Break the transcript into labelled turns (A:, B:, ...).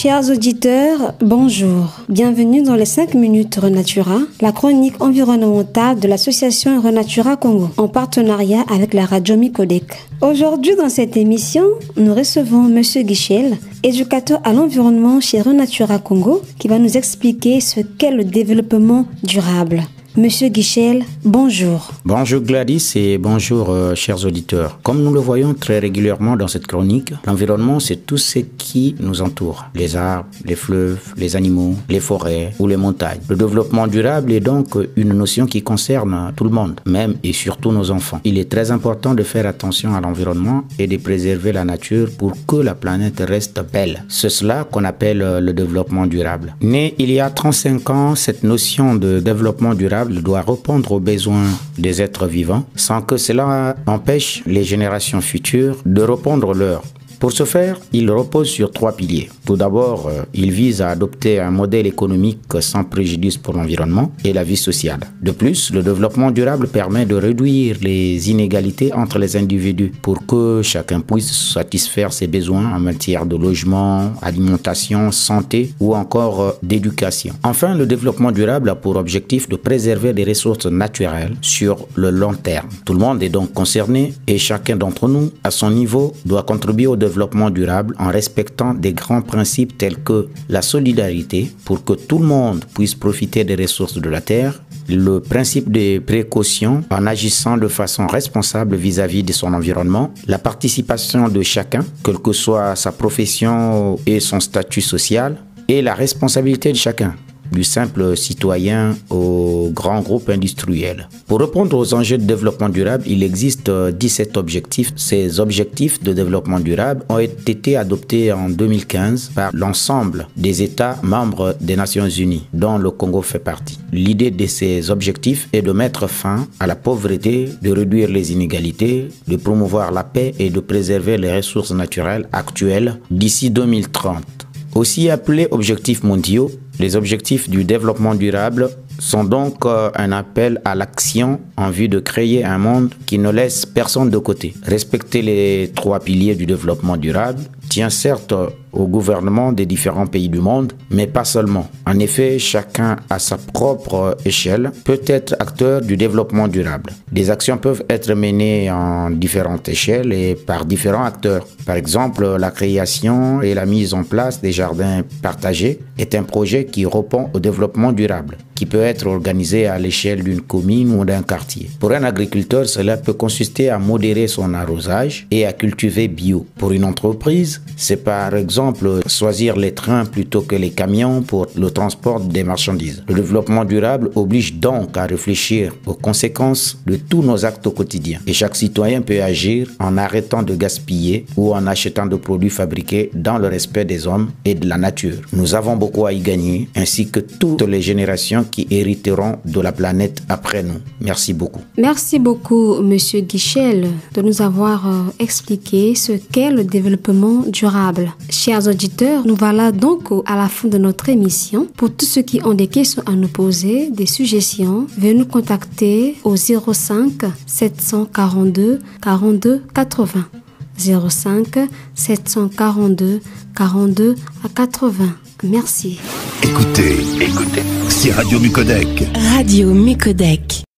A: Chers auditeurs, bonjour. Bienvenue dans les 5 minutes Renatura, la chronique environnementale de l'association Renatura Congo, en partenariat avec la radio Micodec. Aujourd'hui, dans cette émission, nous recevons Monsieur Guichel, éducateur à l'environnement chez Renatura Congo, qui va nous expliquer ce qu'est le développement durable. Monsieur Guichel, bonjour.
B: Bonjour Gladys et bonjour euh, chers auditeurs. Comme nous le voyons très régulièrement dans cette chronique, l'environnement c'est tout ce qui nous entoure. Les arbres, les fleuves, les animaux, les forêts ou les montagnes. Le développement durable est donc une notion qui concerne tout le monde, même et surtout nos enfants. Il est très important de faire attention à l'environnement et de préserver la nature pour que la planète reste belle. C'est cela qu'on appelle euh, le développement durable. Né il y a 35 ans, cette notion de développement durable doit répondre aux besoins des êtres vivants sans que cela empêche les générations futures de répondre leurs. Pour ce faire, il repose sur trois piliers. Tout d'abord, euh, il vise à adopter un modèle économique sans préjudice pour l'environnement et la vie sociale. De plus, le développement durable permet de réduire les inégalités entre les individus pour que chacun puisse satisfaire ses besoins en matière de logement, alimentation, santé ou encore euh, d'éducation. Enfin, le développement durable a pour objectif de préserver les ressources naturelles sur le long terme. Tout le monde est donc concerné et chacun d'entre nous, à son niveau, doit contribuer au développement durable en respectant des grands principes tels que la solidarité pour que tout le monde puisse profiter des ressources de la terre, le principe des précautions en agissant de façon responsable vis-à-vis de son environnement, la participation de chacun, quelle que soit sa profession et son statut social, et la responsabilité de chacun du simple citoyen au grand groupe industriel. Pour répondre aux enjeux de développement durable, il existe 17 objectifs. Ces objectifs de développement durable ont été adoptés en 2015 par l'ensemble des États membres des Nations Unies, dont le Congo fait partie. L'idée de ces objectifs est de mettre fin à la pauvreté, de réduire les inégalités, de promouvoir la paix et de préserver les ressources naturelles actuelles d'ici 2030. Aussi appelés objectifs mondiaux, les objectifs du développement durable sont donc euh, un appel à l'action en vue de créer un monde qui ne laisse personne de côté. Respecter les trois piliers du développement durable tient certes au gouvernement des différents pays du monde, mais pas seulement. En effet, chacun à sa propre échelle peut être acteur du développement durable. Des actions peuvent être menées en différentes échelles et par différents acteurs. Par exemple, la création et la mise en place des jardins partagés est un projet qui répond au développement durable, qui peut être organisé à l'échelle d'une commune ou d'un quartier. Pour un agriculteur, cela peut consister à modérer son arrosage et à cultiver bio. Pour une entreprise, c'est par exemple choisir les trains plutôt que les camions pour le transport des marchandises. Le développement durable oblige donc à réfléchir aux conséquences de tous nos actes au quotidien. Et chaque citoyen peut agir en arrêtant de gaspiller ou en achetant des produits fabriqués dans le respect des hommes et de la nature. Nous avons beaucoup à y gagner, ainsi que toutes les générations qui hériteront de la planète après nous. Merci beaucoup.
A: Merci beaucoup, Monsieur Guichel, de nous avoir euh, expliqué ce qu'est le développement durable. Chers auditeurs, nous voilà donc à la fin de notre émission. Pour tous ceux qui ont des questions à nous poser, des suggestions, veuillez nous contacter au 05 742 42 80. 05 742 42 à 80. Merci.
C: Écoutez, écoutez, c'est Radio Mucodec.
D: Radio Mucodec.